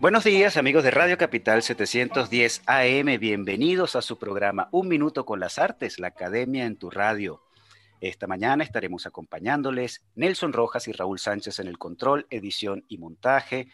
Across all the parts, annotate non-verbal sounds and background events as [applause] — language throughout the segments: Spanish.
Buenos días amigos de Radio Capital 710 AM, bienvenidos a su programa Un Minuto con las Artes, la Academia en tu radio. Esta mañana estaremos acompañándoles Nelson Rojas y Raúl Sánchez en el control, edición y montaje,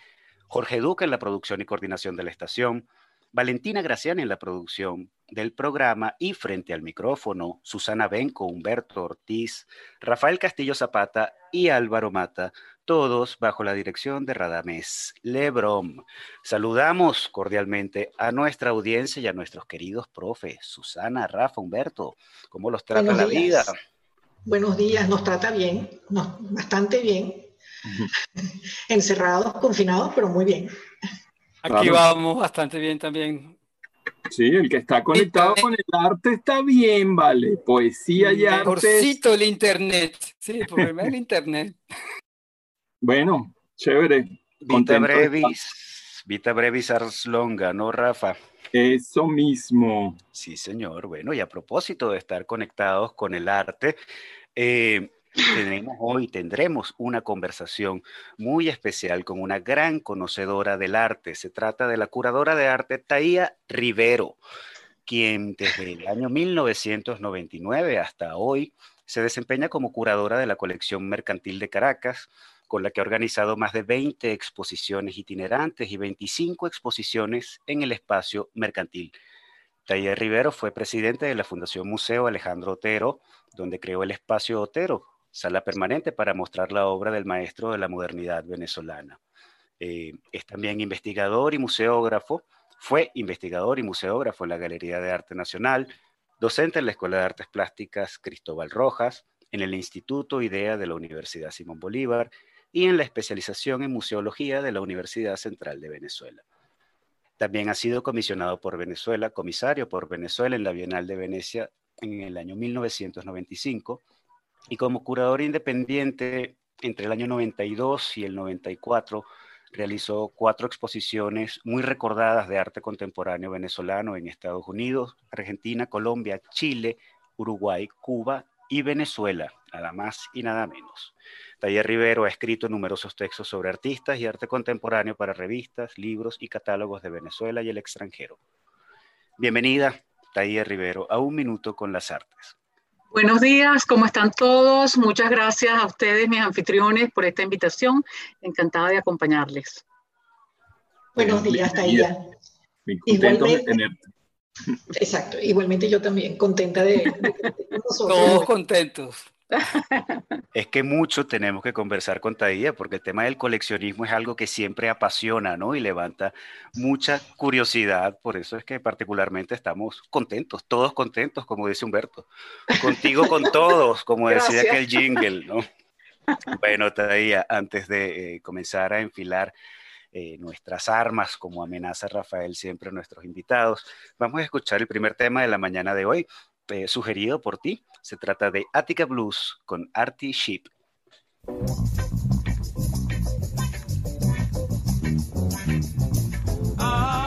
Jorge Duque en la producción y coordinación de la estación, Valentina Graciani en la producción del programa y frente al micrófono, Susana Benco, Humberto Ortiz, Rafael Castillo Zapata y Álvaro Mata, todos bajo la dirección de Radamés Lebrom. Saludamos cordialmente a nuestra audiencia y a nuestros queridos profes, Susana, Rafa, Humberto, ¿cómo los trata la vida? Buenos días, nos trata bien, bastante bien. [laughs] Encerrados, confinados, pero muy bien. Aquí vamos bastante bien también. Sí, el que está conectado con el arte está bien, vale. Poesía y arte. Mejorcito el internet. Sí, el problema es el internet. Bueno, chévere. Vita brevis, vita brevis ars longa, ¿no, Rafa? Eso mismo. Sí, señor. Bueno, y a propósito de estar conectados con el arte, eh, hoy, tendremos una conversación muy especial con una gran conocedora del arte. Se trata de la curadora de arte Taía Rivero, quien desde el año 1999 hasta hoy se desempeña como curadora de la colección mercantil de Caracas, con la que ha organizado más de 20 exposiciones itinerantes y 25 exposiciones en el espacio mercantil. Taller Rivero fue presidente de la Fundación Museo Alejandro Otero, donde creó el espacio Otero, sala permanente para mostrar la obra del maestro de la modernidad venezolana. Eh, es también investigador y museógrafo, fue investigador y museógrafo en la Galería de Arte Nacional, docente en la Escuela de Artes Plásticas Cristóbal Rojas, en el Instituto IDEA de la Universidad Simón Bolívar y en la especialización en museología de la Universidad Central de Venezuela. También ha sido comisionado por Venezuela, comisario por Venezuela en la Bienal de Venecia en el año 1995 y como curador independiente entre el año 92 y el 94 realizó cuatro exposiciones muy recordadas de arte contemporáneo venezolano en Estados Unidos, Argentina, Colombia, Chile, Uruguay, Cuba y Venezuela, nada más y nada menos. Taller Rivero ha escrito numerosos textos sobre artistas y arte contemporáneo para revistas, libros y catálogos de Venezuela y el extranjero. Bienvenida, Taller Rivero, a Un Minuto con las Artes. Buenos días, ¿cómo están todos? Muchas gracias a ustedes, mis anfitriones, por esta invitación. Encantada de acompañarles. Buenos días, Taía. Igualmente, Exacto, igualmente yo también, contenta de, de [laughs] Todos contentos. [laughs] Es que mucho tenemos que conversar con Taía porque el tema del coleccionismo es algo que siempre apasiona, ¿no? Y levanta mucha curiosidad, por eso es que particularmente estamos contentos, todos contentos, como dice Humberto. Contigo con [laughs] todos, como decía aquel jingle, ¿no? Bueno, Taía, antes de eh, comenzar a enfilar eh, nuestras armas, como amenaza Rafael siempre a nuestros invitados, vamos a escuchar el primer tema de la mañana de hoy, eh, sugerido por ti. Se trata de Attica Blues con Artie Sheep. Ah.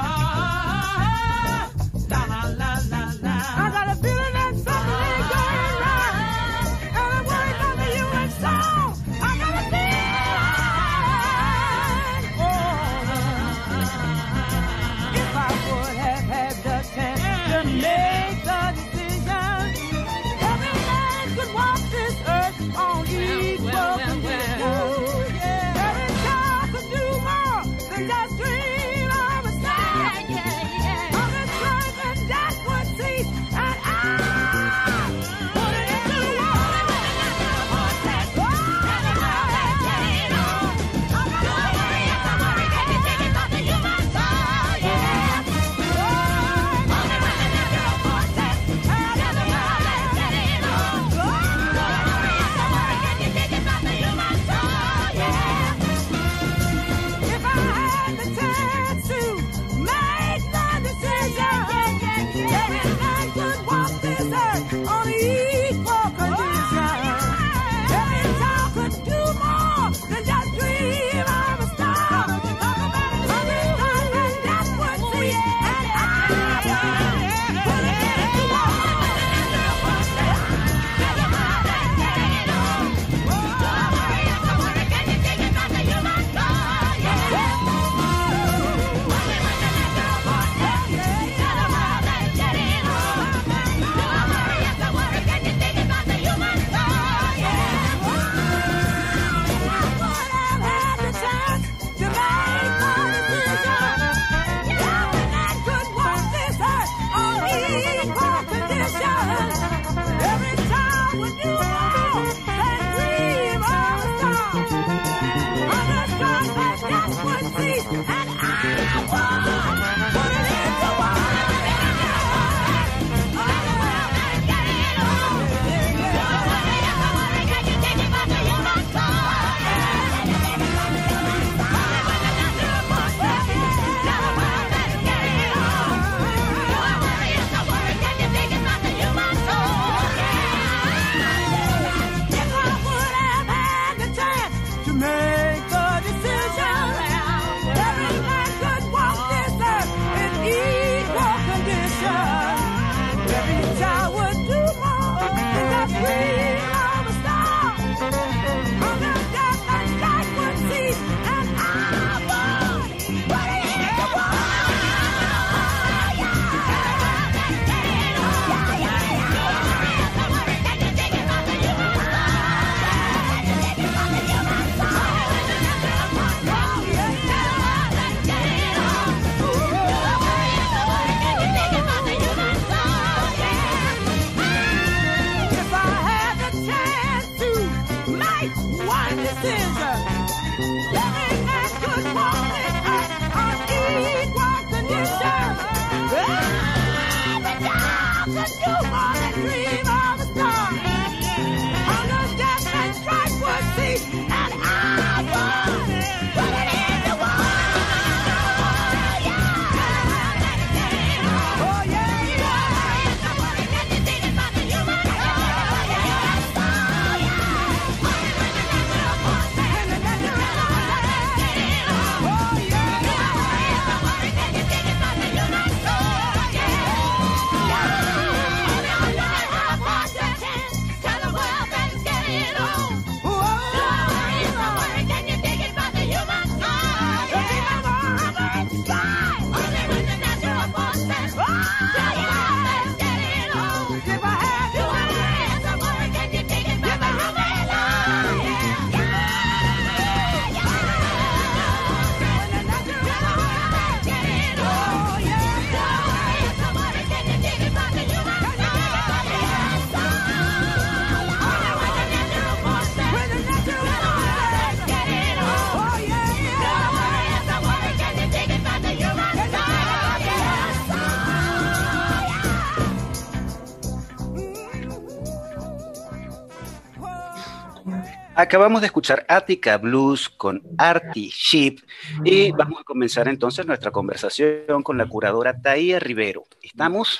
Acabamos de escuchar Attica Blues con Artie Sheep y vamos a comenzar entonces nuestra conversación con la curadora Taía Rivero. Estamos,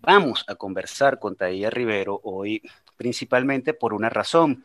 vamos a conversar con Taía Rivero hoy principalmente por una razón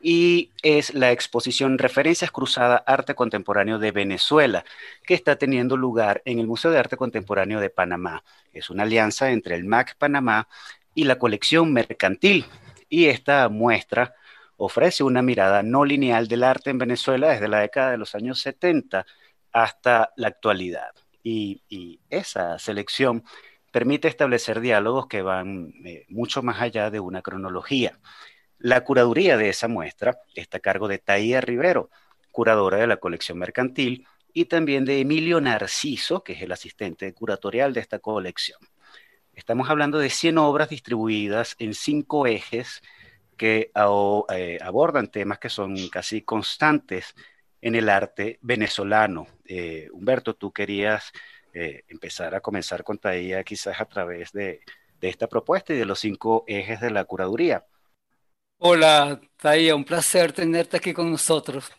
y es la exposición Referencias Cruzada Arte Contemporáneo de Venezuela, que está teniendo lugar en el Museo de Arte Contemporáneo de Panamá. Es una alianza entre el MAC Panamá y la colección mercantil y esta muestra ofrece una mirada no lineal del arte en Venezuela desde la década de los años 70 hasta la actualidad. Y, esa selección permite establecer diálogos que van eh, mucho más allá de una cronología. La curaduría de esa muestra está a cargo de Taía Rivero, curadora de la colección mercantil, y también de Emilio Narciso, que es el asistente curatorial de esta colección. Estamos hablando de 100 obras distribuidas en cinco ejes que eh, abordan temas que son casi constantes en el arte venezolano. Eh, Humberto, tú querías eh, empezar a comenzar con Taía quizás a través de, esta propuesta y de los cinco ejes de la curaduría. Hola, Taía, un placer tenerte aquí con nosotros.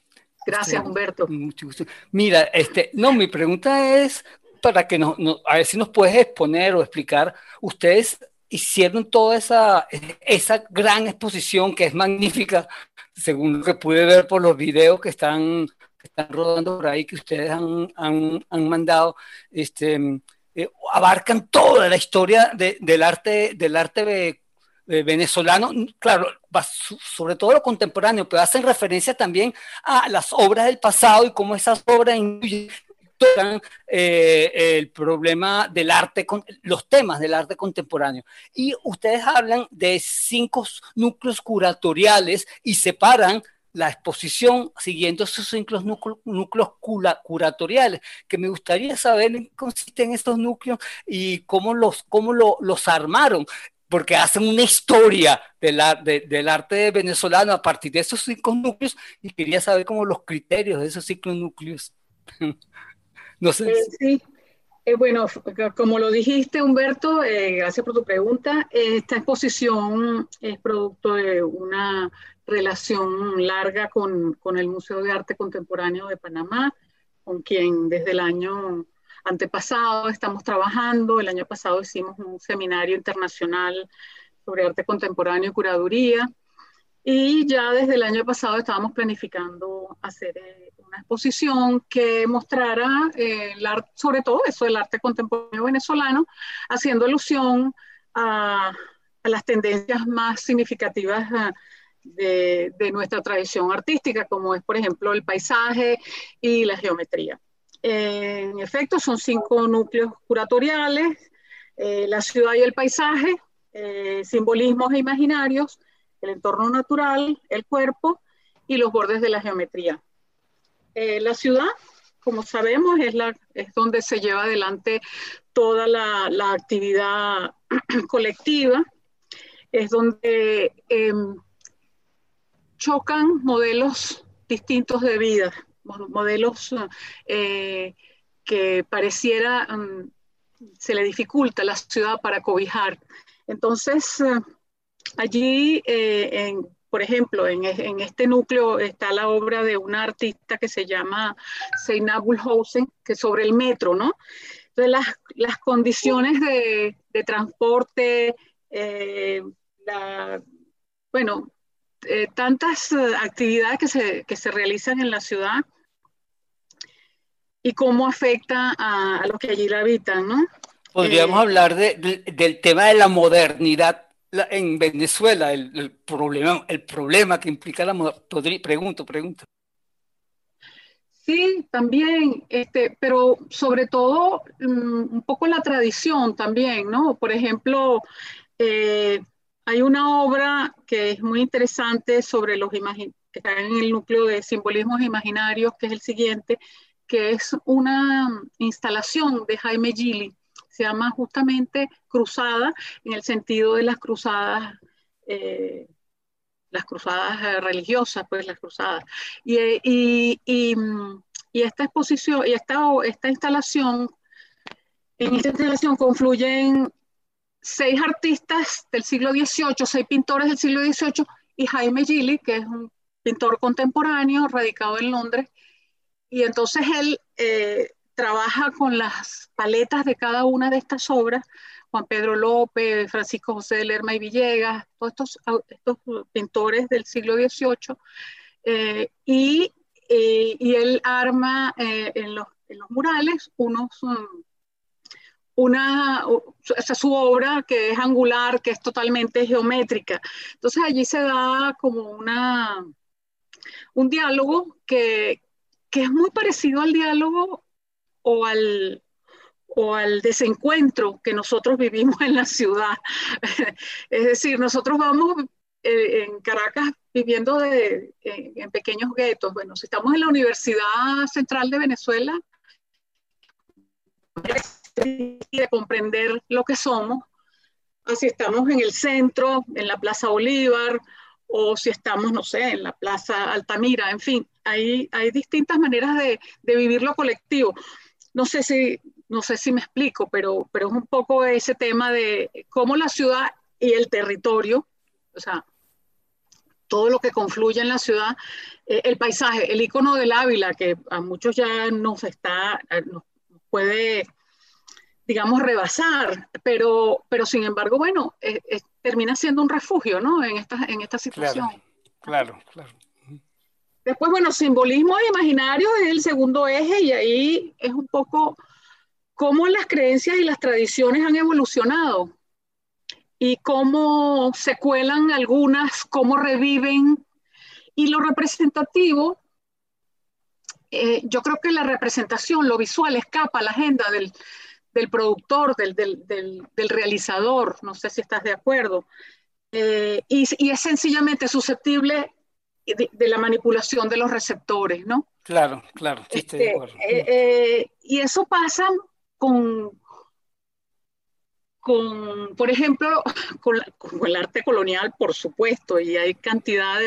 Gracias, este, Humberto. Mucho gusto. Mira, este, no, mi pregunta es para que nos, a ver si nos puedes exponer o explicar, ustedes hicieron toda esa, esa gran exposición que es magnífica, según lo que pude ver por los videos que están, están rodando por ahí, que ustedes han, han, mandado, este, eh, abarcan toda la historia de, del arte, del arte venezolano, claro, sobre todo lo contemporáneo, pero hacen referencia también a las obras del pasado y cómo esas obras eh, el problema del arte, los temas del arte contemporáneo. Y ustedes hablan de cinco núcleos curatoriales y separan la exposición siguiendo esos cinco núcleos, curatoriales, que me gustaría saber en qué consisten estos núcleos y cómo los, cómo los armaron porque hacen una historia del, del arte venezolano a partir de esos cinco núcleos y quería saber cómo los criterios de esos cinco núcleos. [laughs] No sé. Eh, sí. Eh, bueno, como lo dijiste, Humberto, eh, gracias por tu pregunta. Esta exposición es producto de una relación larga con, con, el Museo de Arte Contemporáneo de Panamá, con quien desde el año antepasado estamos trabajando. El año pasado hicimos un seminario internacional sobre arte contemporáneo y curaduría. Y ya desde el año pasado estábamos planificando hacer eh, una exposición que mostrara eh, sobre todo eso del arte contemporáneo venezolano, haciendo alusión a, las tendencias más significativas ah, de, nuestra tradición artística, como es, por ejemplo, el paisaje y la geometría. en efecto, son cinco núcleos curatoriales, eh, la ciudad y el paisaje, simbolismos e imaginarios, el entorno natural, el cuerpo y los bordes de la geometría. Eh, la ciudad, como sabemos, es, la, es donde se lleva adelante toda la, la actividad [clears throat] colectiva, es donde em, chocan modelos distintos de vida, modelos eh, que pareciera mm, se le dificulta a la ciudad para cobijar. Entonces, eh, Allí, eh, por ejemplo, en, este núcleo está la obra de una artista que se llama Seinab Bullhausen, que es sobre el metro, ¿no? Entonces, las, condiciones de, transporte, eh, bueno, eh, tantas actividades que se, realizan en la ciudad y cómo afecta a, los que allí la habitan, ¿no? Podríamos hablar del tema de la modernidad en Venezuela el, problema, el problema que implica la modernidad? Pregunto, pregunto. Sí, también, este, pero sobre todo mm, un poco la tradición también, ¿no? Por ejemplo, eh, hay una obra que es muy interesante sobre los que están en el núcleo de simbolismos imaginarios, que es el siguiente, que es una instalación de Jaime Gili, se llama justamente cruzada en el sentido de las cruzadas, eh, las cruzadas eh, religiosas, pues las cruzadas. Y, esta exposición, y esta, esta instalación, en esta instalación confluyen seis artistas del siglo XVIII, seis pintores del siglo XVIII y Jaime Gili, que es un pintor contemporáneo radicado en Londres, y entonces él eh, trabaja con las paletas de cada una de estas obras, Juan Pedro López, Francisco José de Lerma y Villegas, todos estos, estos pintores del siglo XVIII, eh, y, y, él arma en los, en, los, murales unos... Um, una, o su obra que es angular, que es totalmente geométrica. Entonces allí se da como una, un diálogo que, que es muy parecido al diálogo o al, o al desencuentro que nosotros vivimos en la ciudad. [laughs] es decir, nosotros vamos eh, en Caracas viviendo de, en, pequeños guetos. Bueno, si estamos en la Universidad Central de Venezuela, de comprender lo que somos, así estamos en el centro, en la Plaza Bolívar, o si estamos, no sé, en la Plaza Altamira, en fin, hay, hay distintas maneras de, de vivir lo colectivo. No sé si, no sé si me explico, pero, pero es un poco ese tema de cómo la ciudad y el territorio, o sea, todo lo que confluye en la ciudad, eh, el paisaje, el icono del Ávila, que a muchos ya nos está, nos puede digamos, rebasar, pero, pero sin embargo, bueno, eh, eh, termina siendo un refugio, ¿no? En esta, en esta situación. Claro, claro, Después, bueno, simbolismo e imaginario es el segundo eje y ahí es un poco cómo las creencias y las tradiciones han evolucionado y cómo se cuelan algunas, cómo reviven. Y lo representativo, eh, yo creo que la representación, lo visual, escapa a la agenda del, del productor, del, del, del, realizador, no sé si estás de acuerdo, eh, y, y, es sencillamente susceptible de, la manipulación de los receptores, ¿no? Claro, claro, sí estoy de este, acuerdo. Eh, eh, y eso pasa con, con, por ejemplo, [laughs] con, con, el arte colonial, por supuesto, y hay cantidad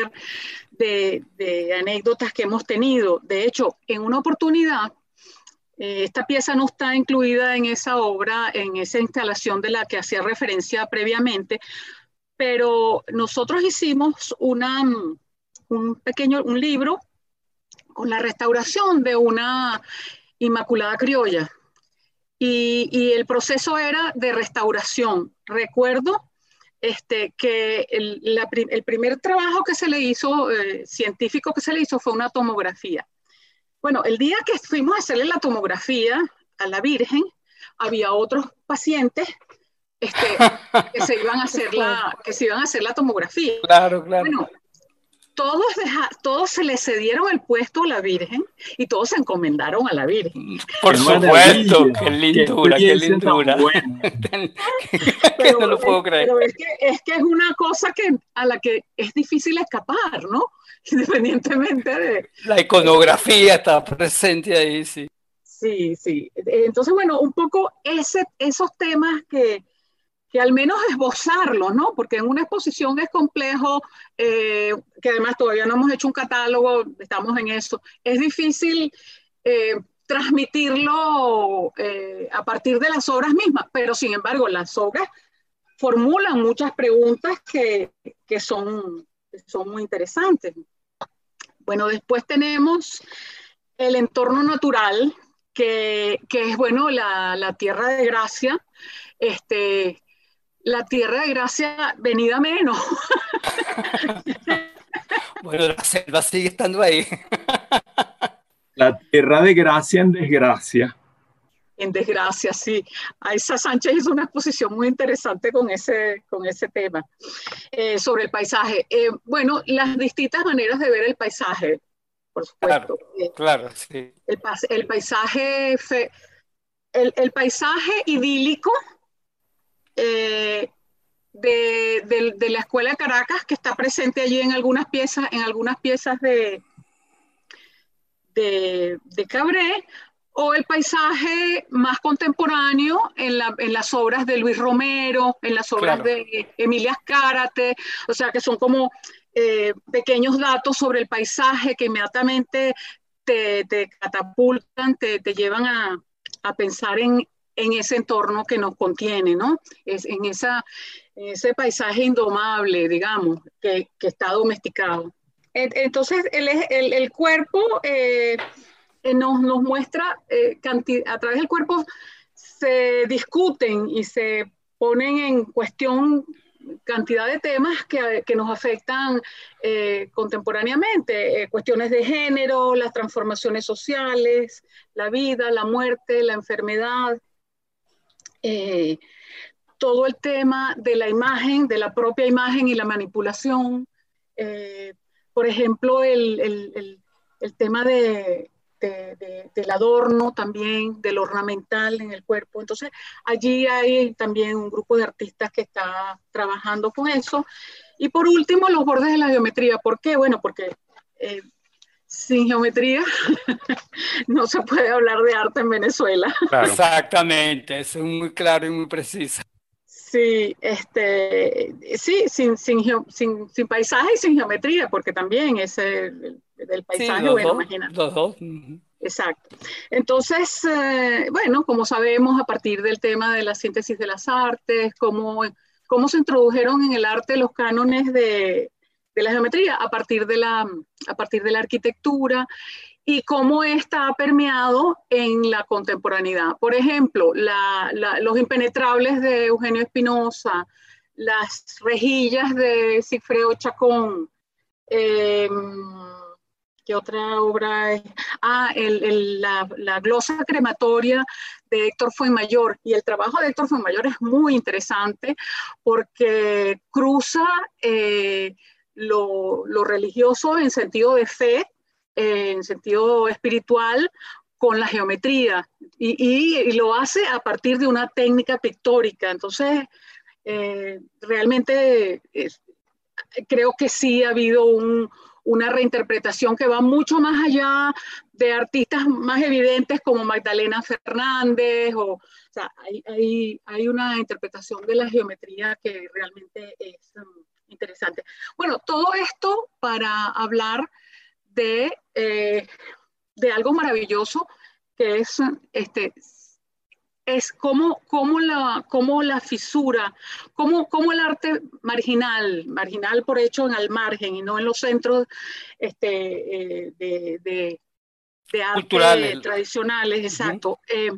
de, de, anécdotas que hemos tenido. De hecho, en una oportunidad eh, esta pieza no está incluida en esa obra, en esa instalación de la que hacía referencia previamente, pero nosotros hicimos una, un pequeño un libro con la restauración de una Inmaculada Criolla. Y, el proceso era de restauración. Recuerdo este, que el, primer trabajo que se le hizo, eh, científico que se le hizo, fue una tomografía. Bueno, el día que fuimos a hacerle la tomografía a la Virgen, había otros pacientes este, que, se iban a [laughs] hacer la, que se iban a hacer la tomografía. Claro, claro. Bueno, todos, todos se le cedieron el puesto a la Virgen y todos se encomendaron a la Virgen. Por supuesto, qué lindura, qué, lindura. pero, [laughs] no lo puedo creer. Pero es que, es que es una cosa que, a la que es difícil escapar, ¿no? [laughs] independientemente de... La iconografía está presente ahí, sí. Sí, sí. Entonces, bueno, un poco ese, esos temas que, que al menos esbozarlos, ¿no? Porque en una exposición es complejo, eh, que además todavía no hemos hecho un catálogo, estamos en eso. Es difícil eh, transmitirlo eh, a partir de las obras mismas, pero sin embargo las obras formulan muchas preguntas que, que son son muy interesantes. Bueno, después tenemos el entorno natural, que, que es, bueno, la, la, tierra de gracia. Este, la tierra de gracia venida menos. [laughs] bueno, la selva sigue estando ahí. [laughs] la tierra de gracia en desgracia en desgracia, sí. Aiza Sánchez hizo una exposición muy interesante con ese, con ese tema eh, sobre el paisaje. Eh, bueno, las distintas maneras de ver el paisaje, por supuesto. Claro, eh, sí. El, el paisaje, el, el, paisaje idílico de, de, de, la Escuela de Caracas, que está presente allí en algunas piezas, en algunas piezas de, de, de Cabré, o el paisaje más contemporáneo en, las obras de Luis Romero, en las obras de Emilia Cárate, o sea que son como eh, pequeños datos sobre el paisaje que inmediatamente te, catapultan, te, llevan a, pensar en, ese entorno que nos contiene, ¿no? Es, en, esa, ese paisaje indomable, digamos, que, que está domesticado. entonces el, el, cuerpo eh, eh, nos, nos, muestra, eh, a través del cuerpo se discuten y se ponen en cuestión cantidad de temas que, que nos afectan contemporáneamente, cuestiones de género, las transformaciones sociales, la vida, la muerte, la enfermedad, todo el tema de la imagen, de la propia imagen y la manipulación. por ejemplo, el, el, el tema de, del adorno también, del ornamental en el cuerpo. Entonces, allí hay también un grupo de artistas que está trabajando con eso. Y por último, los bordes de la geometría. ¿Por qué? Bueno, porque eh, sin geometría [laughs] no se puede hablar de arte en Venezuela. Exactamente, eso es muy claro y muy preciso. Sí, este, sí, sin, sin, sin, paisaje y sin geometría, porque también es el, paisaje, bueno, imagínate. Los dos. Exacto. Entonces, eh, bueno, como sabemos, a partir del tema de la síntesis de las artes, cómo, cómo se introdujeron en el arte los cánones de, la geometría a partir de la, a partir de la arquitectura y cómo está permeado en la contemporaneidad. Por ejemplo, los impenetrables de Eugenio Espinosa, las rejillas de Sigfredo Chacón, em, ¿qué otra obra es? Ah, la, glosa crematoria de Héctor Fuenmayor. Y el trabajo de Héctor Fuenmayor es muy interesante porque cruza eh, lo, religioso en sentido de fe en sentido espiritual con la geometría y, lo hace a partir de una técnica pictórica. Entonces, eh, realmente creo que sí ha habido una reinterpretación que va mucho más allá de artistas más evidentes como Magdalena Fernández, o, hay, una interpretación de la geometría que realmente es um, interesante. Bueno, todo esto para hablar de, eh, de algo maravilloso que es, este, es como, como, la, como la fisura, como, como el arte marginal, marginal por hecho en el margen y no en los centros este, eh, de, de, de, arte tradicionales, exacto, eh,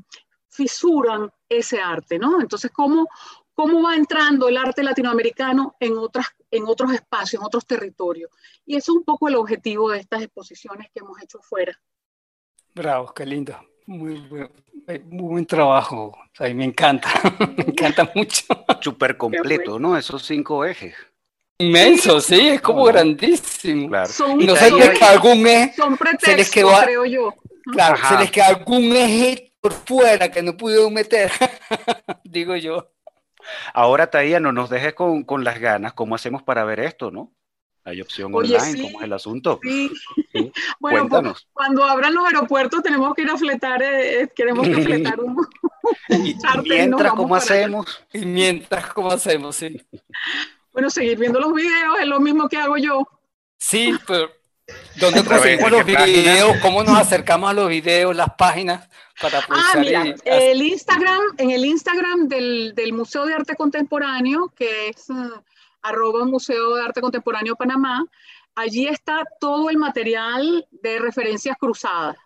fisuran ese arte, ¿no? Entonces, ¿cómo, cómo va entrando el arte latinoamericano en, otras, en otros espacios, en otros territorios. Y eso es un poco el objetivo de estas exposiciones que hemos hecho fuera. Bravo, qué lindo. Muy buen, eh, muy buen trabajo. O me encanta, [laughs] me encanta mucho. Súper completo, ¿no? Esos cinco ejes. Inmenso, sí, es como grandísimo. Claro. y no sé si algún eje. Son pretextos, se les creo yo. Claro, se les queda algún eje por fuera que no pudieron meter, [laughs] digo yo. Ahora, Taía, no nos dejes con, con, las ganas. ¿Cómo hacemos para ver esto, no? Hay opción online, ¿cómo es el asunto? Sí. [laughs] [laughs] Bueno, pues, cuando abran los aeropuertos tenemos que ir a fletar, eh, eh, queremos que fletar un, [laughs] y, mientras, ¿cómo hacemos? Y mientras, ¿cómo hacemos? Sí. Bueno, seguir viendo los videos es lo mismo que hago yo. Sí, pero ¿dónde conseguimos los videos? ¿Cómo nos acercamos a los videos, las páginas? ah, mira, el Instagram, en el Instagram del, del, Museo de Arte Contemporáneo, que es uh, arroba Museo de Arte Contemporáneo Panamá, allí está todo el material de referencias cruzadas.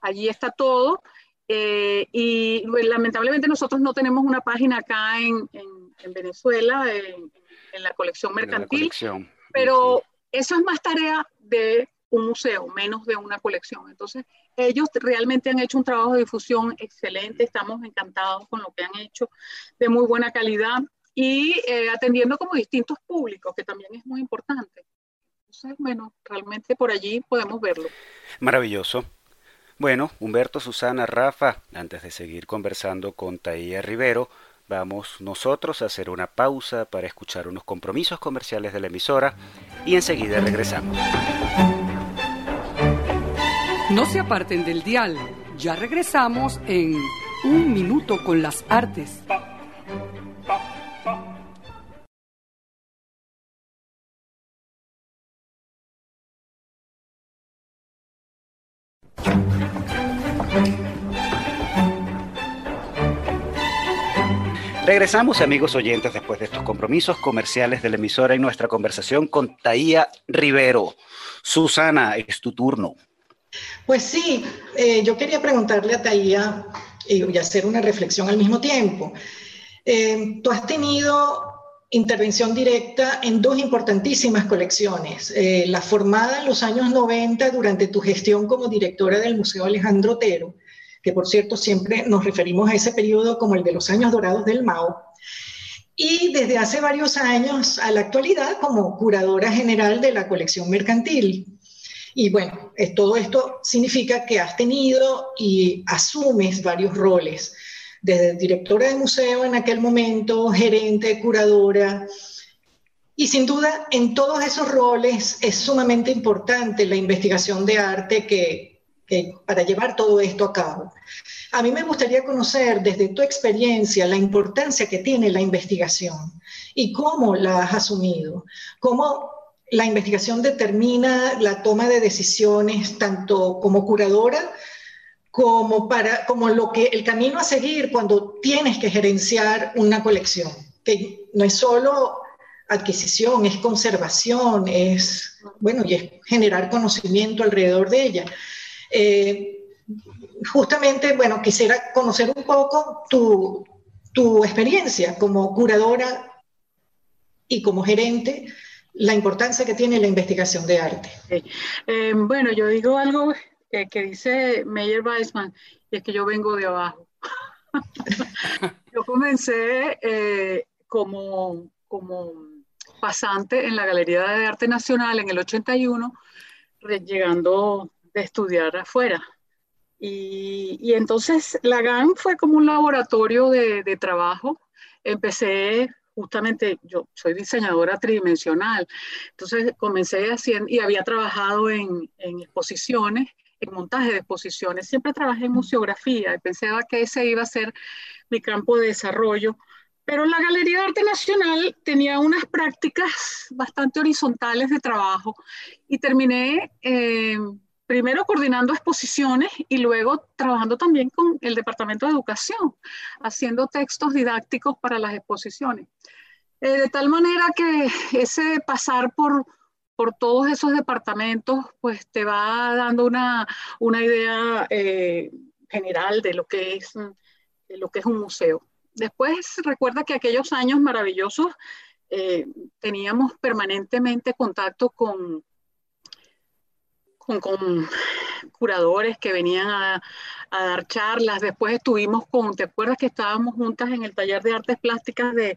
Allí está todo. Eh, y pues, lamentablemente nosotros no tenemos una página acá en, en, Venezuela, en, en, la colección mercantil, pero eso es más tarea de un museo, menos de una colección. Entonces, ellos realmente han hecho un trabajo de difusión excelente, estamos encantados con lo que han hecho, de muy buena calidad y eh, atendiendo como distintos públicos, que también es muy importante. Entonces, bueno, realmente por allí podemos verlo. Maravilloso. Bueno, Humberto, Susana, Rafa, antes de seguir conversando con Taía Rivero, vamos nosotros a hacer una pausa para escuchar unos compromisos comerciales de la emisora y enseguida regresamos. No se aparten del dial. Ya regresamos en Un Minuto con las Artes. Regresamos, amigos oyentes, después de estos compromisos comerciales de la emisora y nuestra conversación con Taía Rivero. Susana, es tu turno. Pues sí, eh, yo quería preguntarle a Taía y hacer una reflexión al mismo tiempo. Eh, tú has tenido intervención directa en dos importantísimas colecciones. Eh, la formada en los años 90 durante tu gestión como directora del Museo Alejandro Otero, que por cierto siempre nos referimos a ese periodo como el de los años dorados del Mao, y desde hace varios años a la actualidad como curadora general de la colección mercantil. Y bueno, todo esto significa que has tenido y asumes varios roles desde directora de museo en aquel momento, gerente, curadora. Y sin duda, en todos esos roles es sumamente importante la investigación de arte que, para llevar todo esto a cabo. A mí me gustaría conocer desde tu experiencia la importancia que tiene la investigación y cómo la has asumido, cómo la investigación determina la toma de decisiones tanto como curadora como, para, como lo que, el camino a seguir cuando tienes que gerenciar una colección, que no es solo adquisición, es conservación, es, bueno, y es generar conocimiento alrededor de ella. Eh, justamente, bueno, quisiera conocer un poco tu, tu experiencia como curadora y como gerente, la importancia que tiene la investigación de arte. Eh, bueno, yo digo algo que dice Meyer Weissman, y es que yo vengo de abajo. [laughs] yo comencé eh, como, como pasante en la Galería de Arte Nacional en el 81, llegando de estudiar afuera. Y, y, entonces la GAN fue como un laboratorio de, de, trabajo. Empecé justamente, yo soy diseñadora tridimensional, entonces comencé haciendo, y había trabajado en, en exposiciones en montaje de exposiciones. Siempre trabajé en museografía y pensaba que ese iba a ser mi campo de desarrollo. Pero la Galería de Arte Nacional tenía unas prácticas bastante horizontales de trabajo y terminé eh, primero coordinando exposiciones y luego trabajando también con el Departamento de Educación, haciendo textos didácticos para las exposiciones. Eh, de tal manera que ese pasar por por todos esos departamentos, pues te va dando una, una idea eh, general de lo, que es, lo que es un museo. Después recuerda que aquellos años maravillosos eh, teníamos permanentemente contacto con, con, curadores que venían a, a, dar charlas. Después estuvimos con, ¿te acuerdas que estábamos juntas en el taller de artes plásticas de,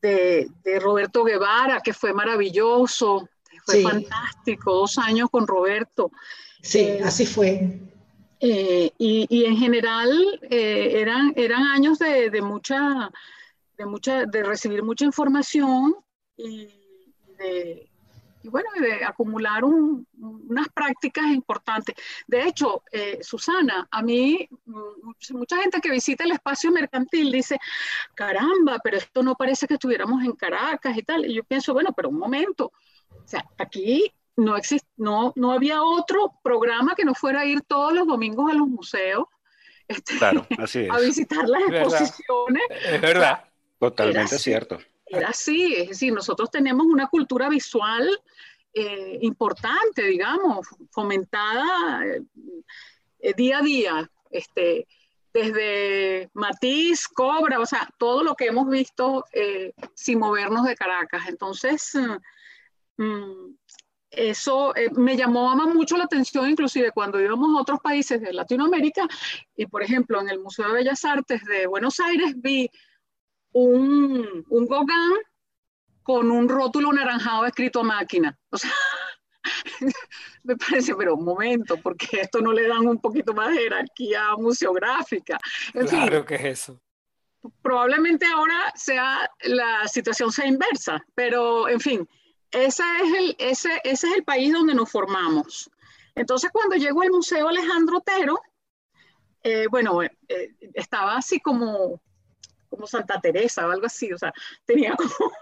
de, de Roberto Guevara, que fue maravilloso? Fue fantástico, dos años con Roberto. Sí, eh, así fue. Eh, y, y, en general eh, eran, eran años de, de, mucha, de, mucha, de recibir mucha información y, de, y bueno, de acumular un, unas prácticas importantes. De hecho, Susana, a mí, mucha gente que visita el espacio mercantil dice, caramba, pero esto no parece que estuviéramos en Caracas y tal. Y yo pienso, bueno, pero un momento, o sea, aquí no, exist, no, no había otro programa que no fuera a ir todos los domingos a los museos. Este, claro, así [laughs] es. A visitar las exposiciones. Es verdad, totalmente cierto. Era así, es decir, nosotros tenemos una cultura visual eh, importante, digamos, fomentada eh, día a día, este, desde Matiz, Cobra, o sea, todo lo que hemos visto eh, sin movernos de Caracas. Entonces, Mm, eso eh, me llamó mucho la atención, inclusive cuando íbamos a otros países de Latinoamérica, y por ejemplo en el Museo de Bellas Artes de Buenos Aires vi un, un Gauguin con un rótulo naranjado escrito a máquina. O sea, [laughs] me parece, pero un momento, porque esto no le dan un poquito más de jerarquía museográfica. claro que es eso. Probablemente ahora sea la situación sea inversa, pero en fin, ese es el, ese, ese es el país donde nos formamos. Entonces, cuando llego al Museo Alejandro Otero, eh, bueno, eh, estaba así como, como Santa Teresa o algo así, o sea, tenía como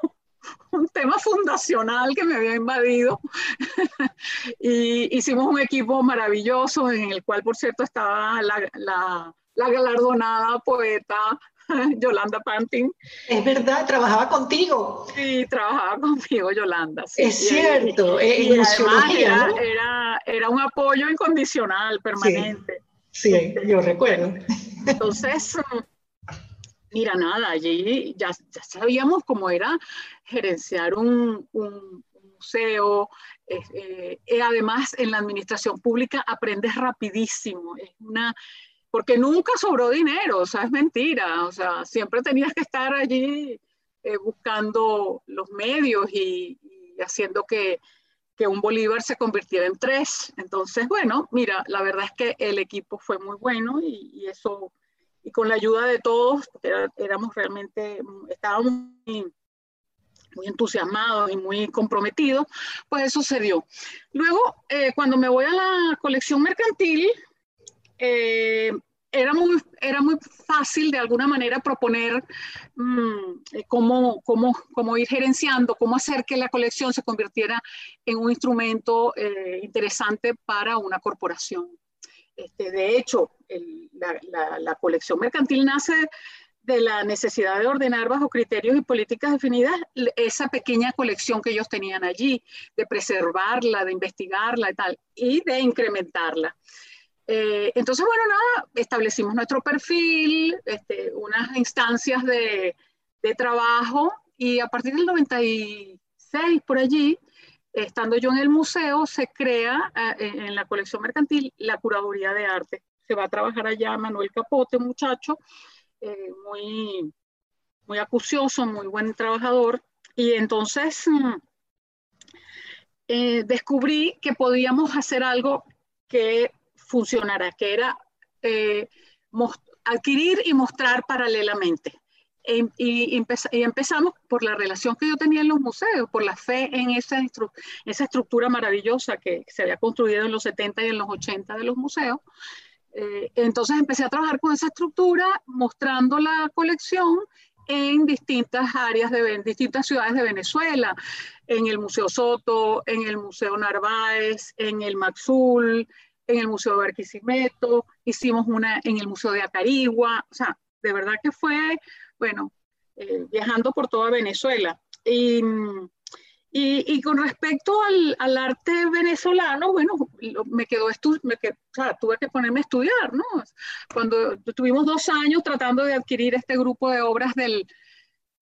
[laughs] un tema fundacional que me había invadido. [laughs] y hicimos un equipo maravilloso en el cual, por cierto, estaba la, la, la galardonada poeta [laughs] Yolanda Pantin. Es verdad, trabajaba contigo. Sí, trabajaba conmigo Yolanda. es cierto, y, era, era, un apoyo incondicional, permanente. Sí, este, yo recuerdo. Entonces, mira, nada, allí ya, ya sabíamos cómo era gerenciar un, un, museo. Eh, eh, además, en la administración pública aprendes rapidísimo. Es una, porque nunca sobró dinero, o es mentira. O sea, siempre tenías que estar allí eh, buscando los medios y, haciendo que, que un Bolívar se convirtiera en tres. Entonces, bueno, mira, la verdad es que el equipo fue muy bueno y eso y con la ayuda de todos, éramos realmente, estábamos muy, entusiasmados y muy comprometidos, pues eso se dio. Luego, eh, cuando me voy a la colección mercantil, eh, era muy, era muy fácil de alguna manera proponer mm, eh, cómo, cómo, cómo, ir gerenciando, cómo hacer que la colección se convirtiera en un instrumento interesante para una corporación. Este, de hecho, la, colección mercantil nace de la necesidad de ordenar bajo criterios y políticas definidas esa pequeña colección que ellos tenían allí, de preservarla, de investigarla y tal, y de incrementarla. Eh, entonces, bueno, nada, establecimos nuestro perfil, este, unas instancias de, de trabajo y a partir del 96, por allí, estando yo en el museo, se crea eh, en la colección mercantil la curaduría de arte. Se va a trabajar allá Manuel Capote, muchacho eh, muy, muy acucioso, muy buen trabajador. Y entonces mm, eh, descubrí que podíamos hacer algo que funcionara, que era adquirir y mostrar paralelamente. Em, y, empezamos por la relación que yo tenía en los museos, por la fe en esa, esa estructura maravillosa que se había construido en los 70 y en los 80 de los museos. Eh, entonces empecé a trabajar con esa estructura, mostrando la colección en distintas áreas de distintas ciudades de Venezuela, en el Museo Soto, en el Museo Narváez, en el Maxul, en el Museo de Barquisimeto, hicimos una en el Museo de Acarigua, o sea, de verdad que fue bueno, eh, viajando por toda Venezuela. Y, y, con respecto al, al, arte venezolano, bueno, me quedó me o sea, tuve que ponerme a estudiar, ¿no? Cuando tuvimos dos años tratando de adquirir este grupo de obras del,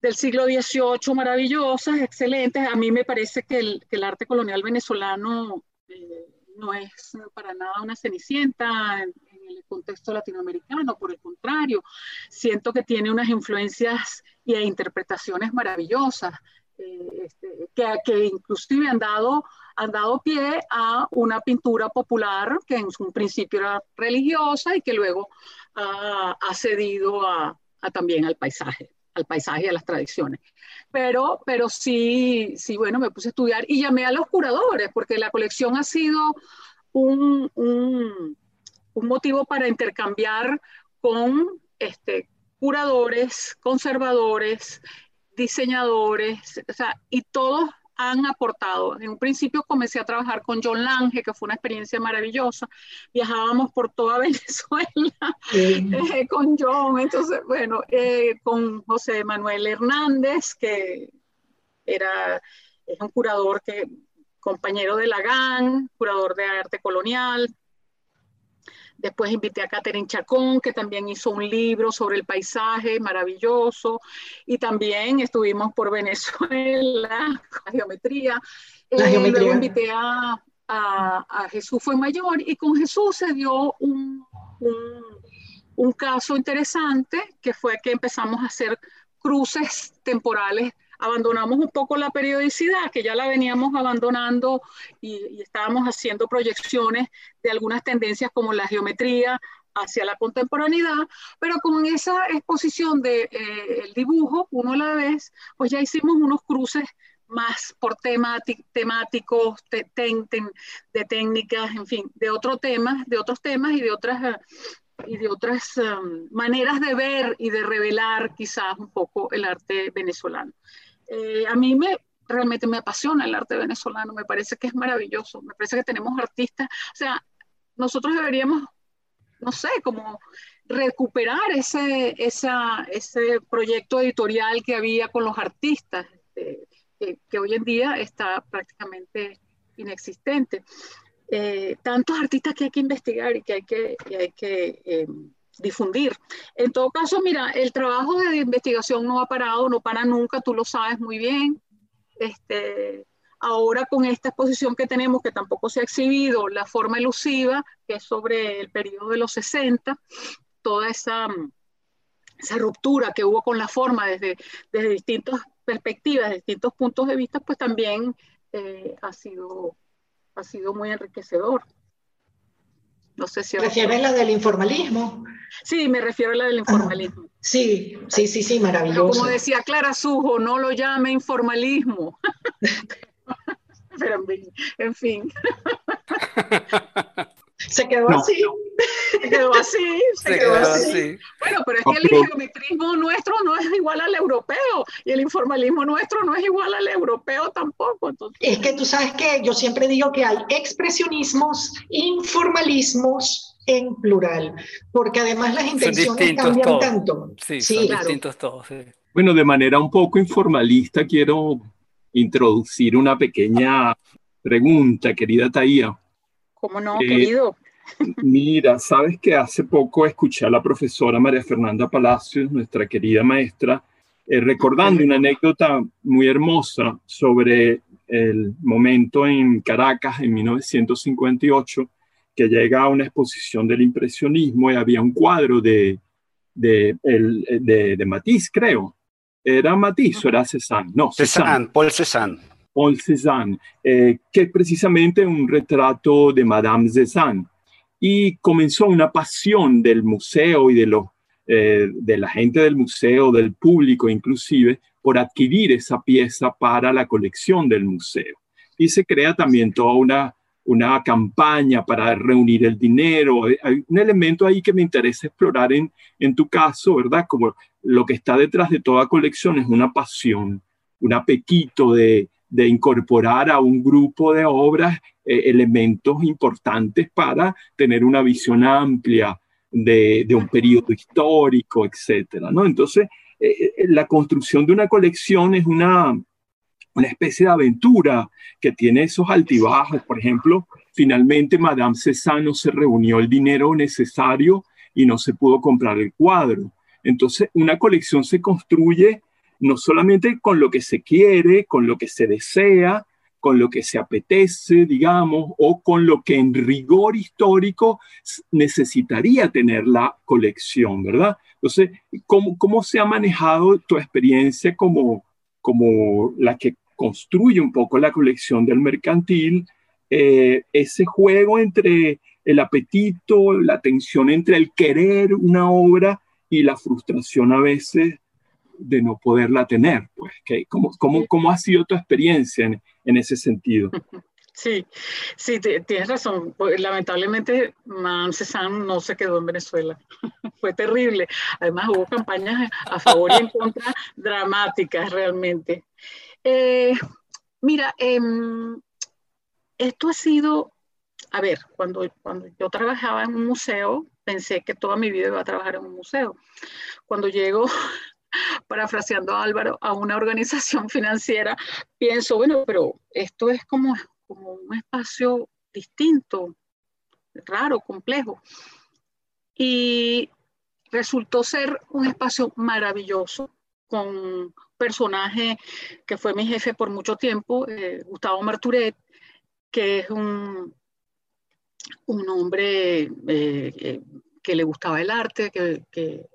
del siglo XVIII maravillosas, excelentes, a mí me parece que el, que el arte colonial venezolano eh, no es para nada una cenicienta en, el contexto latinoamericano, por el contrario, siento que tiene unas influencias y interpretaciones maravillosas, este, que, que, inclusive han dado, han dado pie a una pintura popular que en un principio era religiosa y que luego ha, cedido a, también al paisaje al paisaje y a las tradiciones. Pero, pero sí, sí, bueno, me puse a estudiar y llamé a los curadores, porque la colección ha sido un, un, un motivo para intercambiar con este, curadores, conservadores, diseñadores, o sea, y todos han aportado. En un principio comencé a trabajar con John Lange, que fue una experiencia maravillosa. Viajábamos por toda [laughs] Venezuela eh, con John, entonces, bueno, eh, con José Manuel Hernández, que era, es un curador que, compañero de la GAN, curador de arte colonial, Después invité a Catherine Chacón, que también hizo un libro sobre el paisaje maravilloso. Y también estuvimos por Venezuela, [laughs] la geometría. La eh, geometría. luego invité a, a, Jesús Fue Mayor y con Jesús se dio un, un, un caso interesante, que fue que empezamos a hacer cruces temporales abandonamos un poco la periodicidad, que ya la veníamos abandonando y, estábamos haciendo proyecciones de algunas tendencias como la geometría hacia la contemporaneidad, pero con esa exposición del de, eh, dibujo, uno a la vez, pues ya hicimos unos cruces más por temáticos, de técnicas, en fin, de otros temas, de otros temas y de otras y de otras um, maneras de ver y de revelar quizás un poco el arte venezolano. Eh, a mí me, realmente me apasiona el arte venezolano, me parece que es maravilloso, me parece que tenemos artistas, o sea, nosotros deberíamos, no sé, como recuperar ese, esa, ese proyecto editorial que había con los artistas, este, que, hoy en día está prácticamente inexistente. Eh, tantos artistas que hay que investigar y que hay que, hay que eh, difundir. En todo caso, mira, el trabajo de investigación no ha parado, no para nunca, tú lo sabes muy bien. Este, ahora con esta exposición que tenemos, que tampoco se ha exhibido, la forma elusiva, que es sobre el periodo de los 60, toda esa, esa ruptura que hubo con la forma desde, desde distintas perspectivas, distintos puntos de vista, pues también eh, ha, sido, ha sido muy enriquecedor. No sé si... ¿Refieres a la del informalismo? Sí, me refiero a la del ah, informalismo. sí, sí, sí, sí, maravilloso. como decía Clara Sujo, no lo llame informalismo. [laughs] Pero en fin. [laughs] Se quedó así. Se quedó así. Se, quedó, así. Bueno, pero es que el geometrismo nuestro no es igual al europeo y el informalismo nuestro no es igual al europeo tampoco. Es que tú sabes que yo siempre digo que hay expresionismos, informalismos en plural, porque además las intenciones cambian tanto. Sí, son distintos todos. Bueno, de manera un poco informalista quiero introducir una pequeña pregunta, querida Taía. ¿Cómo no, eh, querido? Mira, sabes que hace poco escuché a la profesora María Fernanda Palacios, nuestra querida maestra, eh, recordando una anécdota muy hermosa sobre el momento en Caracas en 1958, que llega a una exposición del impresionismo y había un cuadro de, de, de, de Matisse, creo. ¿Era Matisse o era Cézanne? No, Cézanne, Paul Cézanne. Paul Cézanne, eh, que es precisamente un retrato de Madame Cézanne. Y comenzó una pasión del museo y de, los, eh, de la gente del museo, del público inclusive, por adquirir esa pieza para la colección del museo. Y se crea también toda una, una campaña para reunir el dinero. Hay un elemento ahí que me interesa explorar en, en tu caso, ¿verdad? Como lo que está detrás de toda colección es una pasión, un apetito de, de incorporar a un grupo de obras eh, elementos importantes para tener una visión amplia de, un periodo histórico, etcétera, ¿no? Entonces, eh, eh, la construcción de una colección es una, una especie de aventura que tiene esos altibajos. Por ejemplo, finalmente Madame Cézanne se reunió el dinero necesario y no se pudo comprar el cuadro. Entonces, una colección se construye no solamente con lo que se quiere, con lo que se desea, con lo que se apetece, digamos, o con lo que en rigor histórico necesitaría tener la colección, ¿verdad? Entonces, ¿cómo, cómo se ha manejado tu experiencia como, como la que construye un poco la colección del mercantil? Eh, ese juego entre el apetito, la tensión entre el querer una obra y la frustración a veces de no poderla tener. Pues, ¿cómo, cómo, cómo ha sido tu experiencia en, en ese sentido? [laughs] Sí, sí, tienes razón. Pues, lamentablemente, Man Cézanne no se quedó en Venezuela. [laughs] Fue terrible. Además, hubo campañas a favor y en contra [laughs] dramáticas realmente. Eh, mira, em, esto ha sido, a ver, cuando, cuando yo trabajaba en un museo, pensé que toda mi vida iba a trabajar en un museo. Cuando llego parafraseando a Álvaro, a una organización [laughs] financiera, pienso, bueno, pero esto es como, como un espacio distinto, raro, complejo. Y resultó ser un espacio maravilloso con un personaje que fue mi jefe por mucho tiempo, eh, Gustavo Marturet, que es un, un hombre eh, eh, que le gustaba el arte, que, que,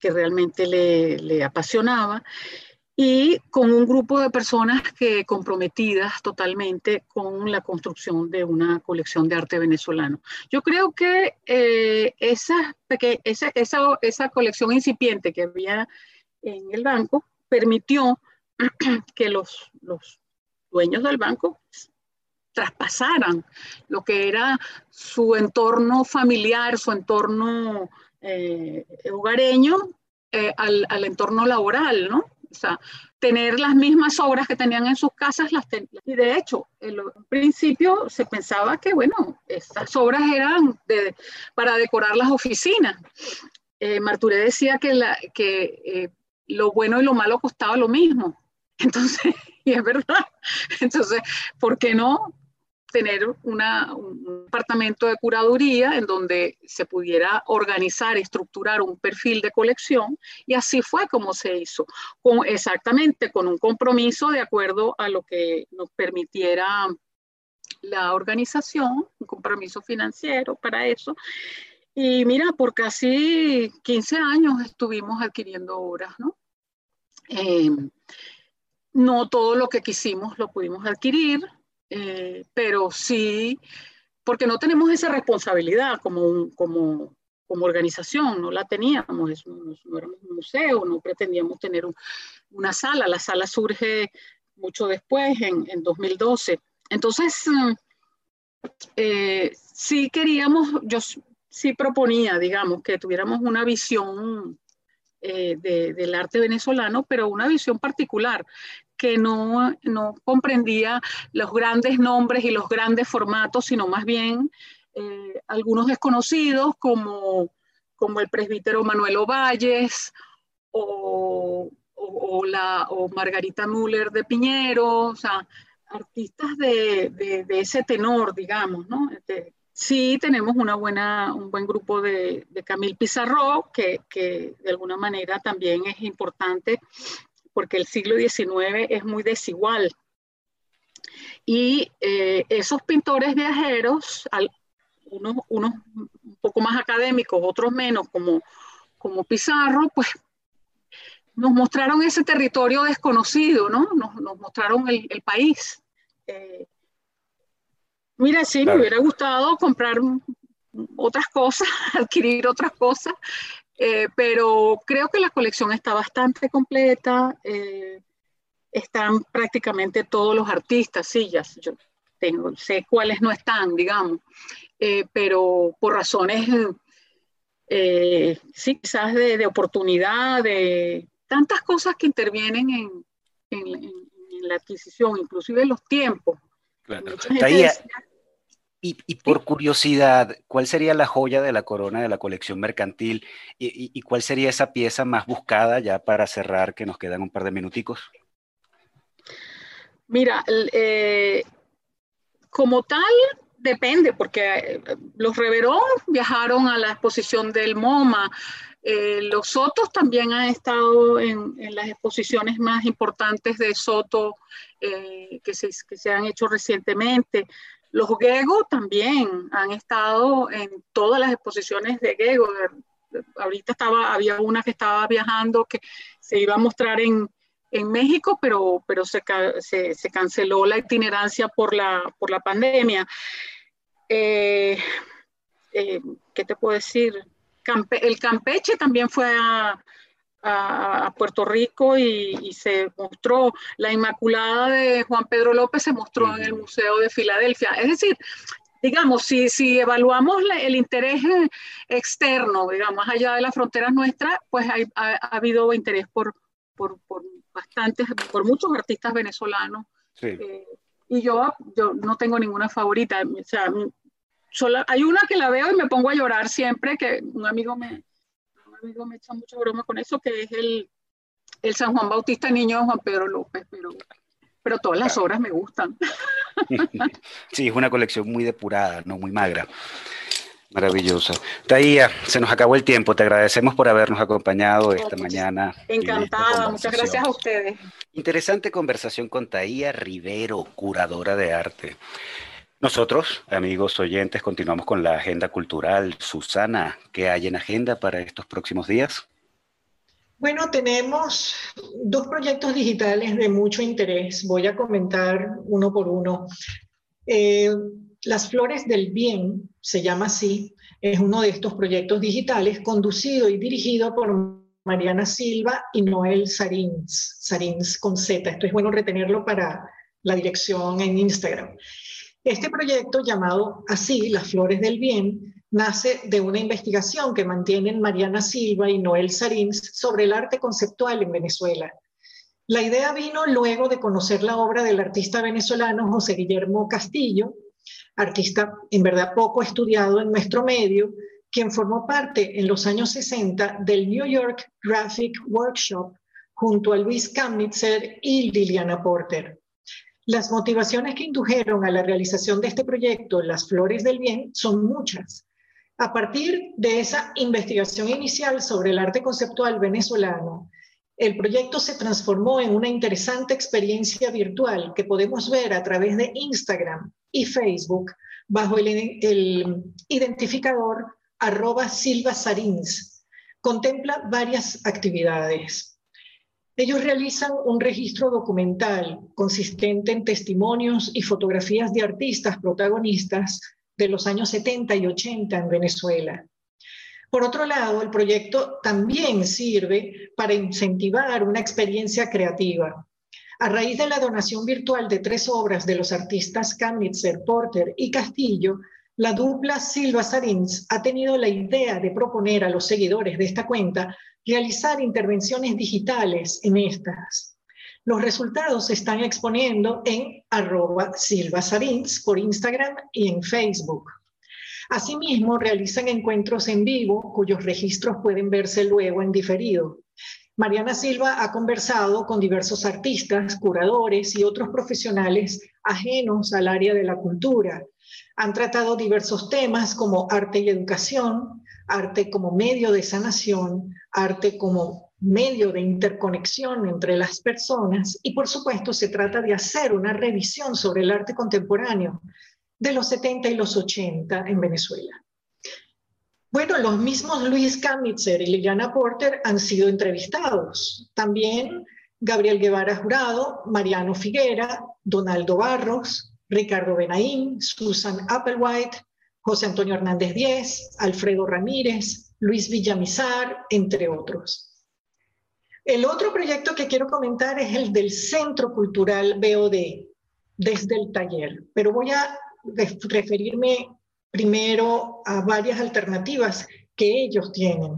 que realmente le, apasionaba y con un grupo de personas que comprometidas totalmente con la construcción de una colección de arte venezolano. Yo creo que eh, esa, esa, esa, esa, colección incipiente que había en el banco permitió [clears throat] que los, los dueños del banco traspasaran lo que era su entorno familiar, su entorno eh, hogareño eh, al, al, entorno laboral, ¿no? O sea, tener las mismas obras que tenían en sus casas, las y de hecho, en principio se pensaba que, bueno, estas obras eran de, para decorar las oficinas, eh, Marturé decía que, la, que eh, lo bueno y lo malo costaba lo mismo. [laughs] Entonces, y es verdad. Entonces, ¿por qué no tener un departamento de curaduría en donde se pudiera organizar estructurar un perfil de colección y así fue como se hizo, exactamente con un compromiso de acuerdo a lo que nos permitiera la organización, un compromiso financiero para eso. Y mira, por casi 15 años estuvimos adquiriendo obras, ¿no? Eh, no todo lo que quisimos lo pudimos adquirir, eh, pero sí, porque no tenemos esa responsabilidad como, como, como organización, no la teníamos, no, éramos un museo, no pretendíamos tener una sala, la sala surge mucho después, en, en 2012. Entonces, eh, sí queríamos, yo sí proponía, digamos, que tuviéramos una visión eh, del arte venezolano, pero una visión particular, que no, no comprendía los grandes nombres y los grandes formatos, sino más bien eh, algunos desconocidos como, como el presbítero Manuel Ovalles o, o, la, o Margarita Müller de Piñero, o sea, artistas de, de, ese tenor, digamos, ¿no? sí tenemos una buena, un buen grupo de, de Camille Pizarro, que, que, de alguna manera también es importante porque el siglo XIX es muy desigual. Y eh, esos pintores viajeros, unos, unos, un poco más académicos, otros menos, como, como Pizarro, pues nos mostraron ese territorio desconocido, ¿no? Nos, nos mostraron el, el país. Eh, mira, sí, me hubiera gustado comprar otras cosas, [laughs] adquirir otras cosas, eh, pero creo que la colección está bastante completa. Eh, están prácticamente todos los artistas, sí, ya yo tengo, sé cuáles no están, digamos, eh, pero por razones, sí, quizás de, oportunidad, de tantas cosas que intervienen en, en, la adquisición, inclusive los tiempos. Claro. Y, por curiosidad, ¿cuál sería la joya de la corona de la colección mercantil? ¿Y, cuál sería esa pieza más buscada ya para cerrar, que nos quedan un par de minuticos? Mira, eh, como tal, depende, porque eh, los Reverón viajaron a la exposición del MoMA. Eh, los Sotos también han estado en, las exposiciones más importantes de Soto que, se, que se han hecho recientemente. Los Gego también han estado en todas las exposiciones de Gego. Ahorita estaba, había una que estaba viajando que se iba a mostrar en, en México, pero, pero se, se, canceló la itinerancia por la, por la pandemia. Eh, eh, ¿Qué te puedo decir? el Campeche también fue a, a, Puerto Rico y, se mostró, la Inmaculada de Juan Pedro López se mostró en el Museo de Filadelfia. Es decir, digamos, si, si evaluamos el interés externo, digamos, más allá de las fronteras nuestras, pues ha, habido interés por, por, por, bastantes, por muchos artistas venezolanos. Eh, y yo, yo no tengo ninguna favorita. O sea, solo, hay una que la veo y me pongo a llorar siempre, que un amigo me, me echa mucha broma con eso, que es el, el San Juan Bautista Niño Juan Pedro López, pero, pero todas las obras me gustan. [laughs] Sí, es una colección muy depurada, no muy magra. Maravillosa. Taía, se nos acabó el tiempo. Te agradecemos por habernos acompañado esta mañana. Encantada, muchas gracias a ustedes. Interesante conversación con Taía Rivero, curadora de arte. Nosotros, amigos oyentes, continuamos con la agenda cultural. Susana, ¿qué hay en agenda para estos próximos días? Bueno, tenemos dos proyectos digitales de mucho interés. Voy a comentar uno por uno. Eh, Las Flores del Bien, se llama así, es uno de estos proyectos digitales conducido y dirigido por Mariana Silva y Noel Sarins, Sarins con Z. Esto es bueno retenerlo para la dirección en Instagram. Este proyecto, llamado así, Las Flores del Bien, nace de una investigación que mantienen Mariana Silva y Noel Sarins sobre el arte conceptual en Venezuela. La idea vino luego de conocer la obra del artista venezolano José Guillermo Castillo, artista en verdad poco estudiado en nuestro medio, quien formó parte en los años 60 del New York Graphic Workshop junto a Luis Kamnitzer y Liliana Porter. Las motivaciones que indujeron a la realización de este proyecto, Las Flores del Bien, son muchas. A partir de esa investigación inicial sobre el arte conceptual venezolano, el proyecto se transformó en una interesante experiencia virtual que podemos ver a través de Instagram y Facebook bajo el, el identificador arroba Silva. Contempla varias actividades. Ellos realizan un registro documental consistente en testimonios y fotografías de artistas protagonistas de los años 70 y 80 en Venezuela. Por otro lado, el proyecto también sirve para incentivar una experiencia creativa. A raíz de la donación virtual de tres obras de los artistas Kamnitzer, Porter y Castillo, la dupla Silva Sarins ha tenido la idea de proponer a los seguidores de esta cuenta realizar intervenciones digitales en estas. Los resultados se están exponiendo en arroba Silva por Instagram y en Facebook. Asimismo, realizan encuentros en vivo cuyos registros pueden verse luego en diferido. Mariana Silva ha conversado con diversos artistas, curadores y otros profesionales ajenos al área de la cultura, han tratado diversos temas como arte y educación, arte como medio de sanación, arte como medio de interconexión entre las personas y por supuesto se trata de hacer una revisión sobre el arte contemporáneo de los 70 y los 80 en Venezuela. Bueno, los mismos Luis Kamitzer y Liliana Porter han sido entrevistados. También Gabriel Guevara Jurado, Mariano Figuera, Donaldo Barros, Ricardo Benaín, Susan Applewhite, José Antonio Hernández Díez, Alfredo Ramírez, Luis Villamizar, entre otros. El otro proyecto que quiero comentar es el del Centro Cultural BOD, desde el taller, pero voy a referirme primero a varias alternativas que ellos tienen.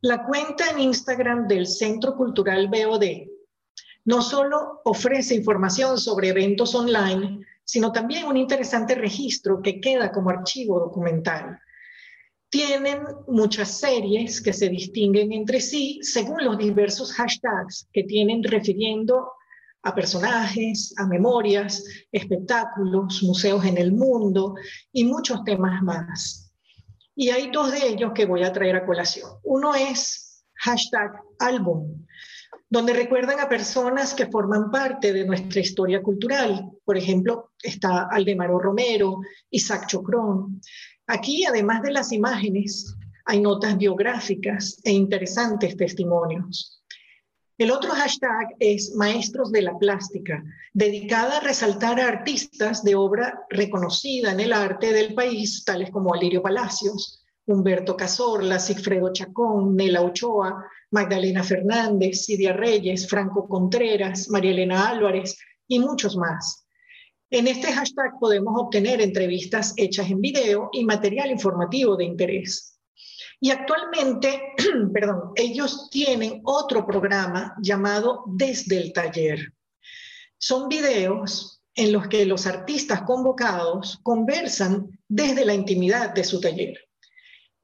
La cuenta en Instagram del Centro Cultural BOD no solo ofrece información sobre eventos online, sino también un interesante registro que queda como archivo documental. Tienen muchas series que se distinguen entre sí según los diversos hashtags que tienen refiriendo a personajes, a memorias, espectáculos, museos en el mundo y muchos temas más. Y hay dos de ellos que voy a traer a colación. Uno es hashtag álbum, donde recuerdan a personas que forman parte de nuestra historia cultural. Por ejemplo, está Aldemaro Romero, Isaac Chocrón. Aquí, además de las imágenes, hay notas biográficas e interesantes testimonios. El otro hashtag es Maestros de la Plástica, dedicada a resaltar a artistas de obra reconocida en el arte del país, tales como Alirio Palacios, Humberto Cazorla, Sigfredo Chacón, Nela Ochoa, Magdalena Fernández, Sidia Reyes, Franco Contreras, María Elena Álvarez y muchos más. En este hashtag podemos obtener entrevistas hechas en video y material informativo de interés. Y actualmente, [clears throat] perdón, ellos tienen otro programa llamado Desde el Taller. Son videos en los que los artistas convocados conversan desde la intimidad de su taller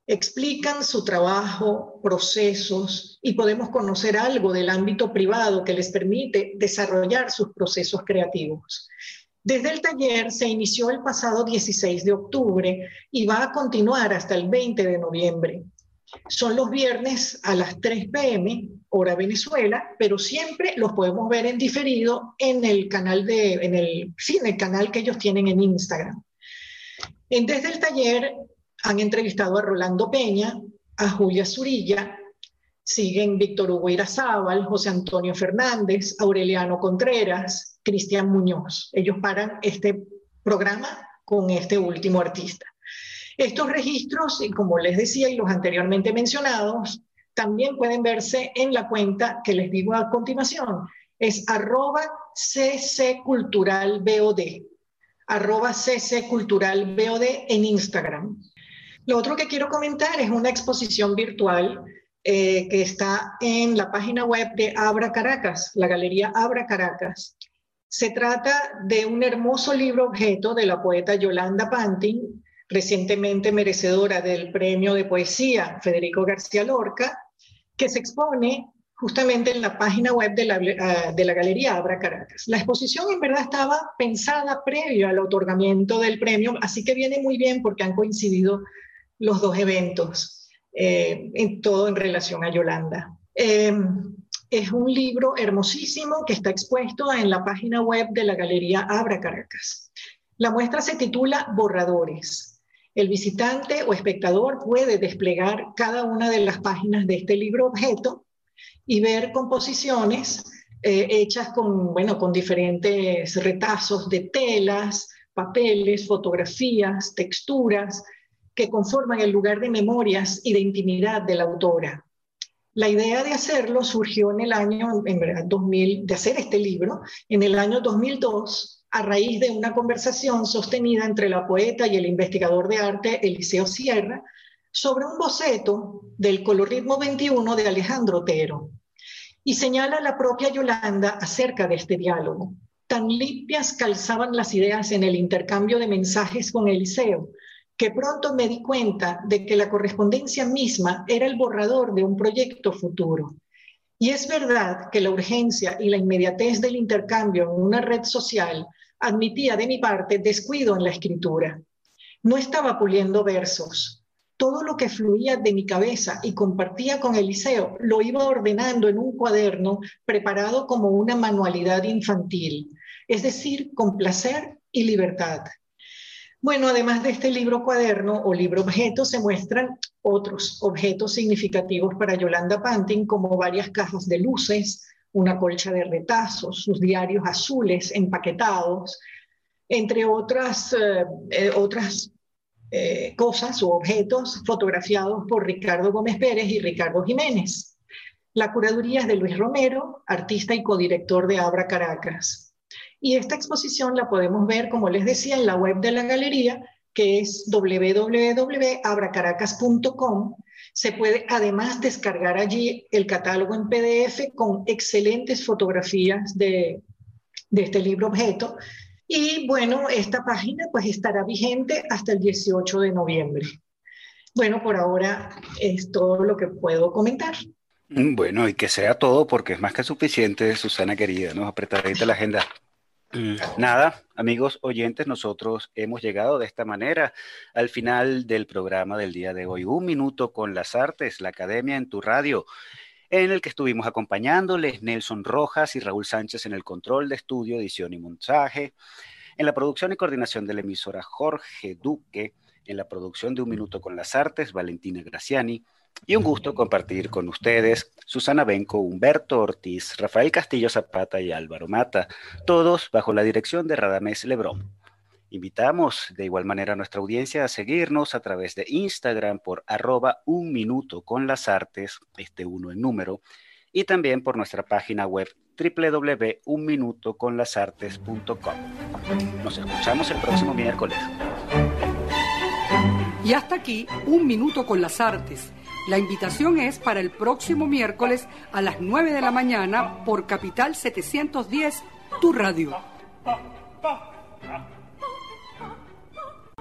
explican su trabajo, procesos y podemos conocer algo del ámbito privado que les permite desarrollar sus procesos creativos. Desde el taller se inició el pasado 16 de octubre y va a continuar hasta el 20 de noviembre. Son los viernes a las 3 pm, hora Venezuela, pero siempre los podemos ver en diferido en el canal de, en el, sí, en el canal que ellos tienen en Instagram. En Desde el taller han entrevistado a Rolando Peña, a Julia Zurilla, siguen Víctor Hugo Irazábal, José Antonio Fernández, Aureliano Contreras, Cristian Muñoz. Ellos paran este programa con este último artista. Estos registros, como les decía y los anteriormente mencionados, también pueden verse en la cuenta que les digo a continuación. Es arroba ccculturalbod, arroba en Instagram. Lo otro que quiero comentar es una exposición virtual eh, que está en la página web de Abra Caracas, la Galería Abra Caracas. Se trata de un hermoso libro objeto de la poeta Yolanda Pantin, recientemente merecedora del premio de poesía Federico García Lorca, que se expone justamente en la página web de la, ah, de la Galería Abra Caracas. La exposición en verdad estaba pensada previo al otorgamiento del premio, así que viene muy bien porque han coincidido los dos eventos, eh, en todo en relación a Yolanda. Em, es un libro hermosísimo que está expuesto en la página web de la Galería Abra Caracas. La muestra se titula Borradores. El visitante o espectador puede desplegar cada una de las páginas de este libro objeto y ver composiciones eh, hechas con, bueno, con diferentes retazos de telas, papeles, fotografías, texturas, que conforman el lugar de memorias y de intimidad de la autora. La idea de hacerlo surgió en el año, en verdad, 2000, de hacer este libro, en el año 2002, a raíz de una conversación sostenida entre la poeta y el investigador de arte Eliseo Sierra, sobre un boceto del colorismo 21 de Alejandro Otero y señala la propia Yolanda acerca de este diálogo. Tan limpias calzaban las ideas en el intercambio de mensajes con Eliseo, que pronto me di cuenta de que la correspondencia misma era el borrador de un proyecto futuro. Y es verdad que la urgencia y la inmediatez del intercambio en una red social admitía de mi parte descuido en la escritura. No estaba puliendo versos, todo lo que fluía de mi cabeza y compartía con Eliseo lo iba ordenando en un cuaderno preparado como una manualidad infantil, es decir, con placer y libertad. Bueno, además de este libro cuaderno o libro objeto, se muestran otros objetos significativos para Yolanda Pantin, como varias cajas de luces, una colcha de retazos, sus diarios azules empaquetados, entre otras, eh, eh, otras eh, cosas u objetos fotografiados por Ricardo Gómez Pérez y Ricardo Jiménez. La curaduría es de Luis Romero, artista y codirector de Abra Caracas. Y esta exposición la podemos ver, como les decía, en la web de la galería, que es www.abracaracas.com. Se puede además descargar allí el catálogo en PDF con excelentes fotografías de, de este libro objeto y bueno, esta página pues estará vigente hasta el 18 de noviembre. Bueno, por ahora es todo lo que puedo comentar. Bueno, y que sea todo porque es más que suficiente, Susana querida, ¿no? Apretadita la agenda. Nada, amigos oyentes, nosotros hemos llegado de esta manera al final del programa del día de hoy. Un minuto con las artes, la academia en tu radio en el que estuvimos acompañándoles Nelson Rojas y Raúl Sánchez en el control de estudio, edición y montaje, en la producción y coordinación de la emisora Jorge Duque, en la producción de Un Minuto con las Artes, Valentina Graciani, y un gusto compartir con ustedes Susana Benco, Humberto Ortiz, Rafael Castillo Zapata y Álvaro Mata, todos bajo la dirección de Radamés Lebrón. Invitamos de igual manera a nuestra audiencia a seguirnos a través de Instagram por arroba un minuto con las artes, este uno en número, y también por nuestra página web www.unminutoconlasartes.com. Nos escuchamos el próximo miércoles. Y hasta aquí, Un Minuto con las Artes. La invitación es para el próximo miércoles a las 9 de la mañana por Capital 710, tu radio.